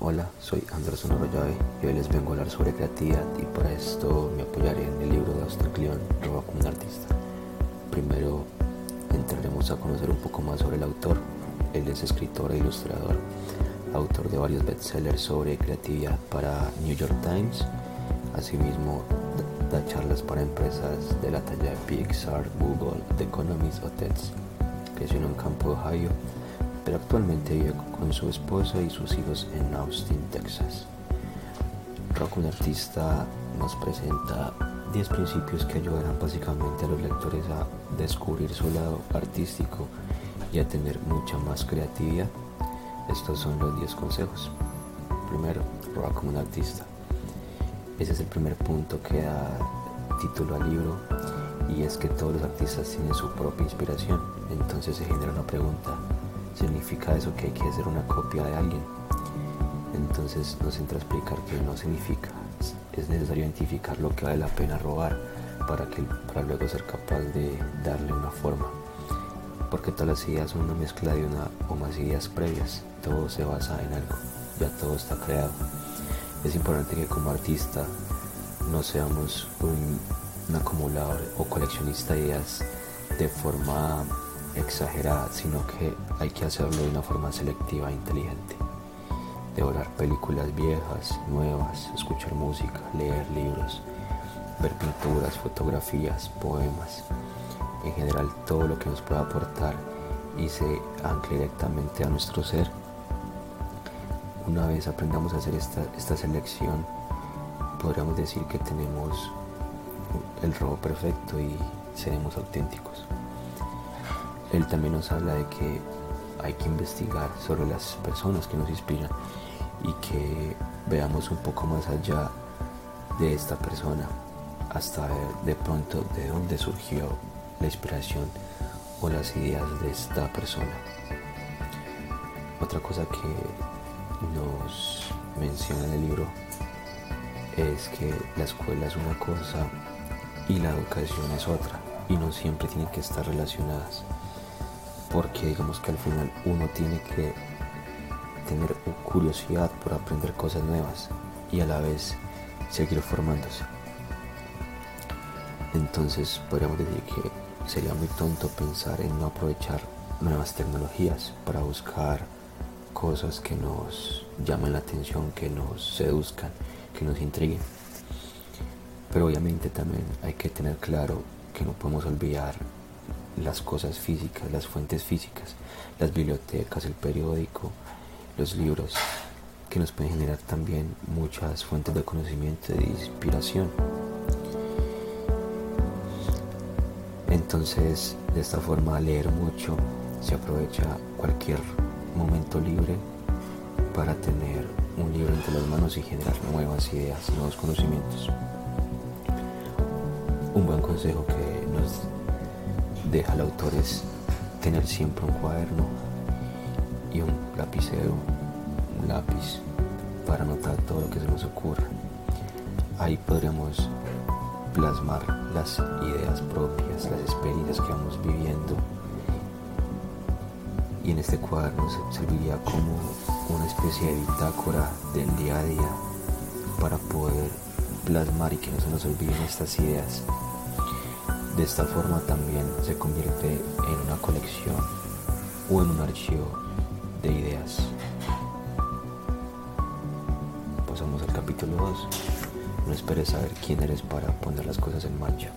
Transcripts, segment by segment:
Hola, soy Anderson Arroyave y hoy les vengo a hablar sobre creatividad y para esto me apoyaré en el libro de Austin Kleon, Roba como un artista. Primero entraremos a conocer un poco más sobre el autor. Él es escritor e ilustrador, autor de varios bestsellers sobre creatividad para New York Times. Asimismo, da charlas para empresas de la talla de Pixar, Google, The Economist o TEDx. Creció en un campo de Ohio actualmente vive con su esposa y sus hijos en Austin, Texas. Rock, un artista, nos presenta 10 principios que ayudarán básicamente a los lectores a descubrir su lado artístico y a tener mucha más creatividad. Estos son los 10 consejos. Primero, rock como un artista. Ese es el primer punto que da título al libro y es que todos los artistas tienen su propia inspiración. Entonces se genera una pregunta, significa eso que hay que hacer una copia de alguien. Entonces nos entra a explicar que no significa. Es necesario identificar lo que vale la pena robar para, que, para luego ser capaz de darle una forma. Porque todas las ideas son una mezcla de una o más ideas previas. Todo se basa en algo. Ya todo está creado. Es importante que como artista no seamos un acumulador o coleccionista de ideas de forma exagerada, sino que hay que hacerlo de una forma selectiva e inteligente. Devorar películas viejas, nuevas, escuchar música, leer libros, ver pinturas, fotografías, poemas, en general todo lo que nos pueda aportar y se ancle directamente a nuestro ser. Una vez aprendamos a hacer esta, esta selección, podríamos decir que tenemos el robo perfecto y seremos auténticos. Él también nos habla de que hay que investigar sobre las personas que nos inspiran y que veamos un poco más allá de esta persona hasta ver de pronto de dónde surgió la inspiración o las ideas de esta persona. Otra cosa que nos menciona en el libro es que la escuela es una cosa y la educación es otra y no siempre tienen que estar relacionadas porque digamos que al final uno tiene que tener curiosidad por aprender cosas nuevas y a la vez seguir formándose. Entonces podríamos decir que sería muy tonto pensar en no aprovechar nuevas tecnologías para buscar cosas que nos llamen la atención, que nos seduzcan, que nos intriguen. Pero obviamente también hay que tener claro que no podemos olvidar las cosas físicas, las fuentes físicas, las bibliotecas, el periódico, los libros, que nos pueden generar también muchas fuentes de conocimiento de inspiración. Entonces, de esta forma, leer mucho se aprovecha cualquier momento libre para tener un libro entre las manos y generar nuevas ideas, nuevos conocimientos. Un buen consejo que nos deja al autor es tener siempre un cuaderno y un lapicero, un lápiz para anotar todo lo que se nos ocurra. Ahí podremos plasmar las ideas propias, las experiencias que vamos viviendo. Y en este cuaderno serviría como una especie de bitácora del día a día para poder plasmar y que no se nos olviden estas ideas de esta forma también se convierte en una colección o en un archivo de ideas. Pasamos al capítulo 2. No esperes saber quién eres para poner las cosas en marcha.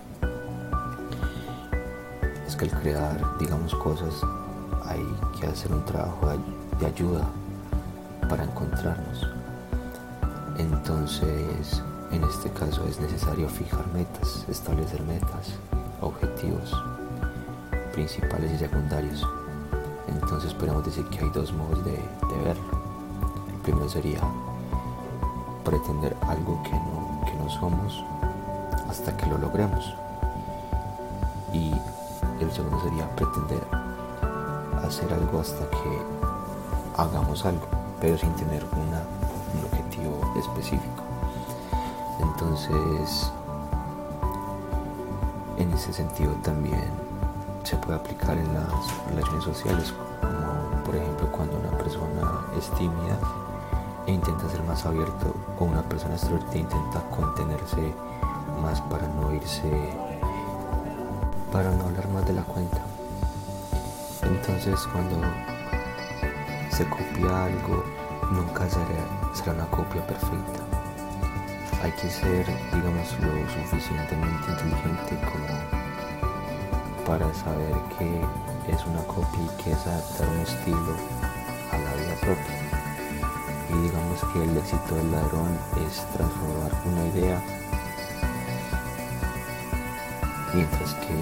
Es que al crear, digamos, cosas, hay que hacer un trabajo de ayuda para encontrarnos. Entonces, en este caso es necesario fijar metas, establecer metas, objetivos principales y secundarios. Entonces podemos decir que hay dos modos de, verlo. El primero sería pretender algo que no, que no somos hasta que lo logremos. Y el segundo sería pretender hacer algo hasta que hagamos algo, pero sin tener un objetivo específico. Entonces, ese sentido también se puede aplicar en las relaciones sociales, como por ejemplo cuando una persona es tímida, e intenta ser más abierto o una persona extrovertida intenta contenerse más para no irse, para no hablar más de la cuenta. Entonces cuando se copia algo, nunca será, será una copia perfecta. Hay que ser, digamos, lo suficientemente inteligente como para saber que es una copia y que es adaptar un estilo a la vida propia. Y digamos que el éxito del ladrón es transformar una idea, mientras que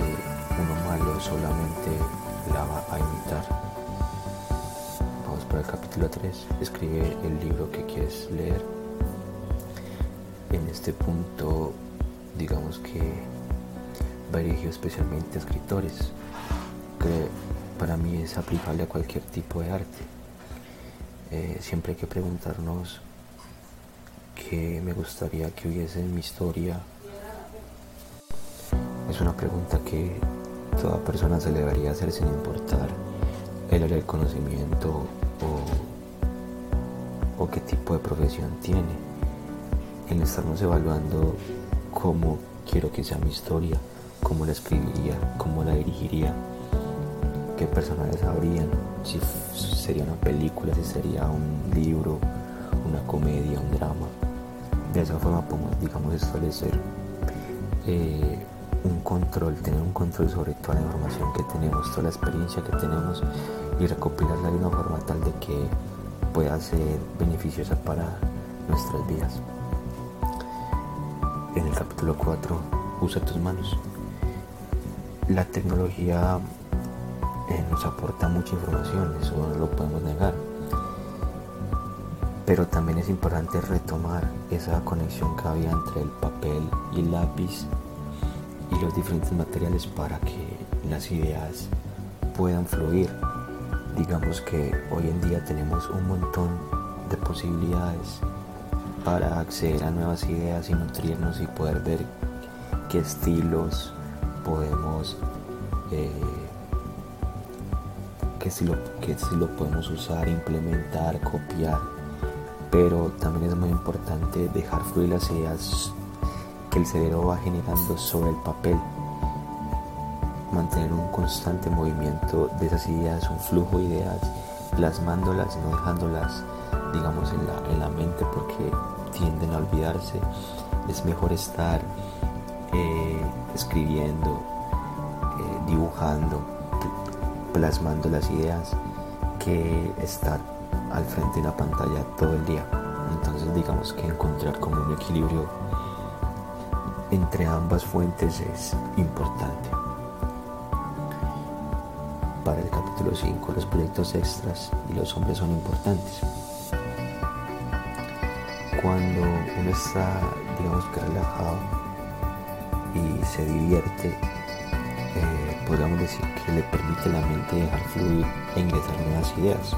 uno malo solamente la va a imitar. Vamos para el capítulo 3. Escribe el libro que quieres leer. En este punto, digamos que va dirigido especialmente a escritores que para mí es aplicable a cualquier tipo de arte. Eh, siempre hay que preguntarnos qué me gustaría que hubiese en mi historia. Es una pregunta que toda persona se le debería hacer sin importar el área del conocimiento o, o qué tipo de profesión tiene. En estarnos evaluando cómo quiero que sea mi historia, cómo la escribiría, cómo la dirigiría qué personajes habrían, si sería una película, si sería un libro, una comedia, un drama. De esa forma podemos, digamos, establecer eh, un control, tener un control sobre toda la información que tenemos, toda la experiencia que tenemos y recopilarla de una forma tal de que pueda ser beneficiosa para nuestras vidas. En el capítulo 4, usa tus manos. La tecnología eh, nos aporta mucha información, eso no lo podemos negar. Pero también es importante retomar esa conexión que había entre el papel y el lápiz y los diferentes materiales para que las ideas puedan fluir. Digamos que hoy en día tenemos un montón de posibilidades para acceder a nuevas ideas y nutrirnos y poder ver qué estilos podemos eh, si lo podemos usar, implementar, copiar, pero también es muy importante dejar fluir las ideas que el cerebro va generando sobre el papel, mantener un constante movimiento de esas ideas, un flujo de ideas, plasmándolas, no dejándolas, digamos, en la, en la mente porque Es mejor estar eh, escribiendo, eh, dibujando, plasmando las ideas que estar al frente de una pantalla todo el día. Entonces digamos que encontrar como un equilibrio entre ambas fuentes es importante. Para el capítulo 5 los proyectos extras y los hombres son importantes. Cuando uno está digamos relajado y se divierte podríamos decir que le permite a la mente dejar fluir e ingresar nuevas ideas.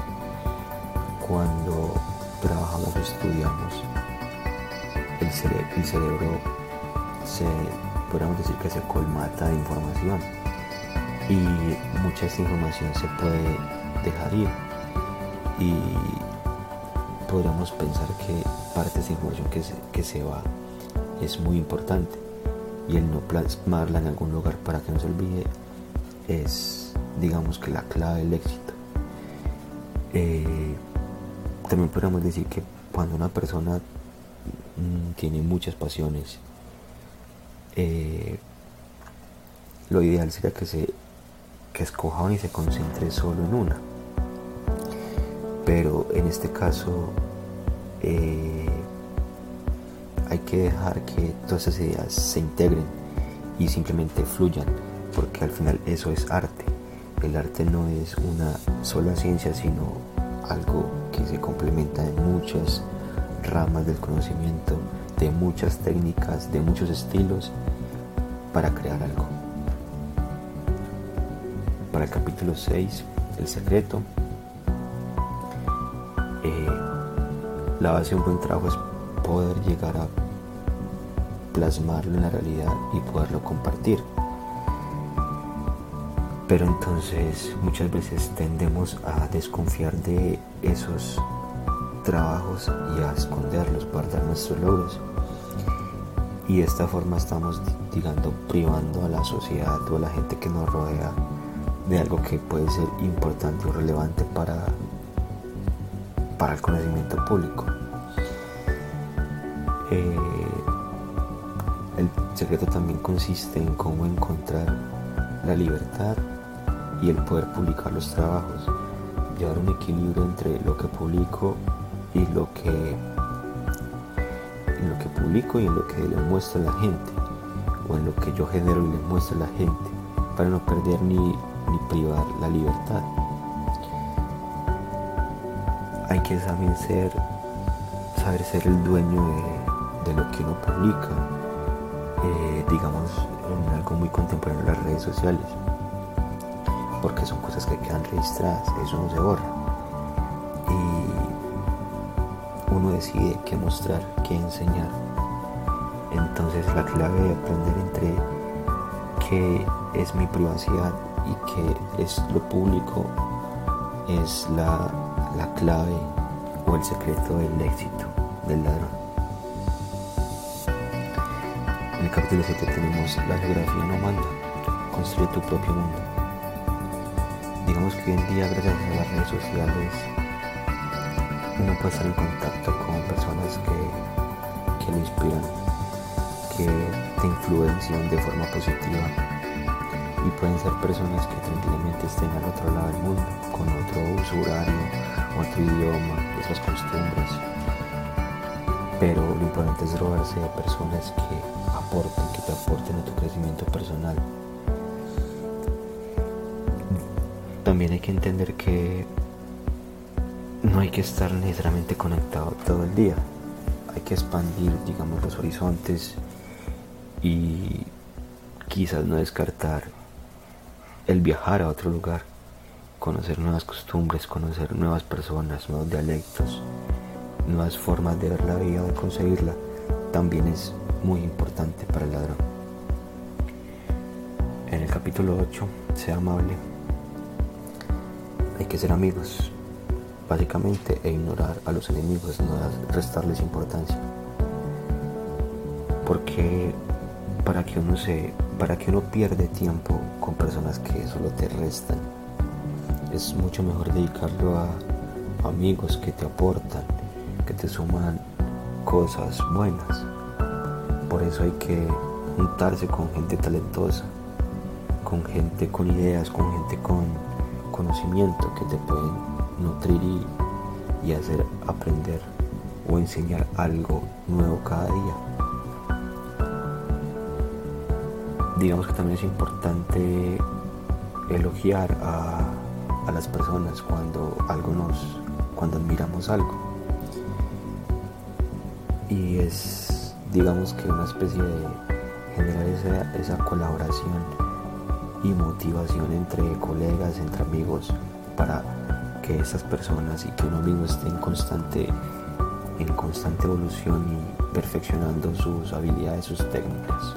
Cuando trabajamos o estudiamos, el, cerebro se, podríamos decir que se colmata de información y mucha de esta información se puede dejar ir y podríamos pensar que parte de esta información que que se va es muy importante y el no plasmarla en algún lugar para que no se olvide es, digamos que la clave del éxito. Eh, también podríamos decir que cuando una persona mm, tiene muchas pasiones, eh, lo ideal sería que se que escoja una y se concentre solo en una. Pero en este caso eh, hay que dejar que todas esas ideas se integren y simplemente fluyan porque al final eso es arte. El arte no es una sola ciencia, sino algo que se complementa en muchas ramas del conocimiento, de muchas técnicas, de muchos estilos para crear algo. Para el capítulo 6, el secreto, eh, la base de un buen trabajo es poder llegar a plasmarlo en la realidad y poderlo compartir. Pero entonces muchas veces tendemos a desconfiar de esos trabajos y a esconderlos, guardar nuestros logros. Y de esta forma estamos, digamos, privando a la sociedad o a la gente que nos rodea de algo que puede ser importante o relevante para, para el conocimiento público. Eh, el secreto también consiste en cómo encontrar la libertad y el poder publicar los trabajos, llevar un equilibrio entre lo que publico y lo que lo que publico y en lo que le muestro a la gente o en lo que yo genero y le muestro a la gente para no perder ni privar la libertad. Hay que saber ser, saber ser el dueño de, lo que uno publica, eh, digamos en algo muy contemporáneo las redes sociales porque son cosas que quedan registradas, eso no se borra. Y uno decide qué mostrar, qué enseñar. Entonces la clave de aprender entre qué es mi privacidad y qué es lo público es la, la clave o el secreto del éxito del ladrón. En el capítulo 7 tenemos la geografía no manda, construye tu propio mundo digamos que hoy en día gracias a las redes sociales uno puede estar en contacto con personas que, que lo inspiran, que te influencian de forma positiva y pueden ser personas que tranquilamente estén al otro lado del mundo, con otro uso horario, otro idioma, otras costumbres. Pero lo importante es robarse de personas que aporten, que te aporten a tu crecimiento personal. también hay que entender que no hay que estar necesariamente conectado todo el día. Hay que expandir, digamos, los horizontes y quizás no descartar el viajar a otro lugar, conocer nuevas costumbres, conocer nuevas personas, nuevos dialectos, nuevas formas de ver la vida de conseguirla, también es muy importante para el ladrón. En el capítulo 8, sea amable, hay que ser amigos, básicamente, e ignorar a los enemigos, no restarles importancia. Porque para que uno se, para que uno pierde tiempo con personas que solo te restan, es mucho mejor dedicarlo a amigos que te aportan, que te suman cosas buenas. Por eso hay que juntarse con gente talentosa, con gente con ideas, con gente con conocimiento que te pueden nutrir y, hacer aprender o enseñar algo nuevo cada día. Digamos que también es importante elogiar a, a las personas cuando algo nos, cuando admiramos algo. Y es, digamos que una especie de generar esa, esa colaboración y motivación entre colegas, entre amigos, para que esas personas y que uno mismo esté en constante, en constante evolución y perfeccionando sus habilidades, sus técnicas.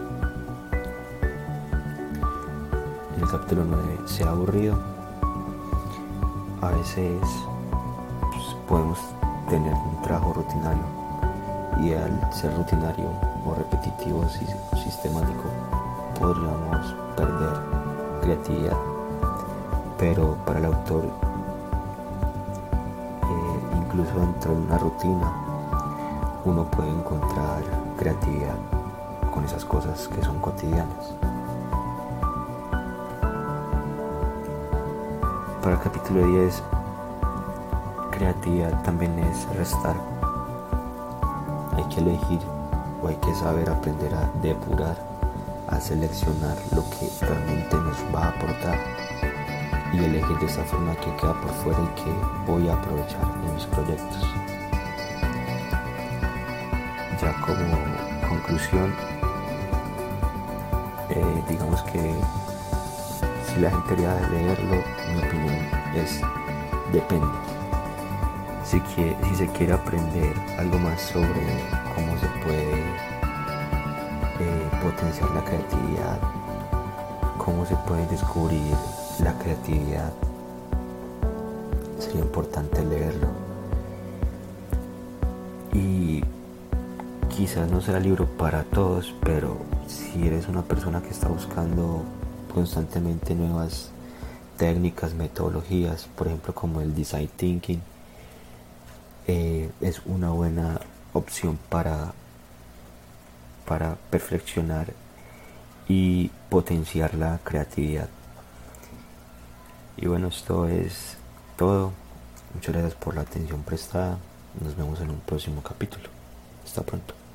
El capítulo 9 se ha aburrido. A veces pues, podemos tener un trabajo rutinario y al ser rutinario o repetitivo y sistemático podríamos perder creatividad, pero para el autor, eh, incluso dentro de una rutina, uno puede encontrar creatividad con esas cosas que son cotidianas. Para el capítulo 10, creatividad también es restar. Hay que elegir o hay que saber aprender a depurar a seleccionar lo que realmente nos va a aportar y elegir de esa forma que queda por fuera y que voy a aprovechar en mis proyectos. Ya como conclusión, eh, digamos que si la gente quería leerlo, mi opinión depende. Si, si se quiere aprender algo más sobre cómo se puede potenciar la creatividad, cómo se puede descubrir la creatividad. Sería importante leerlo. quizás no será libro para todos, pero si eres una persona que está buscando constantemente nuevas técnicas, metodologías, por ejemplo como el design thinking, eh, es una buena opción para, para perfeccionar y potenciar la creatividad. Y bueno, esto es todo. Muchas gracias por la atención prestada. Nos vemos en un próximo capítulo. Hasta pronto.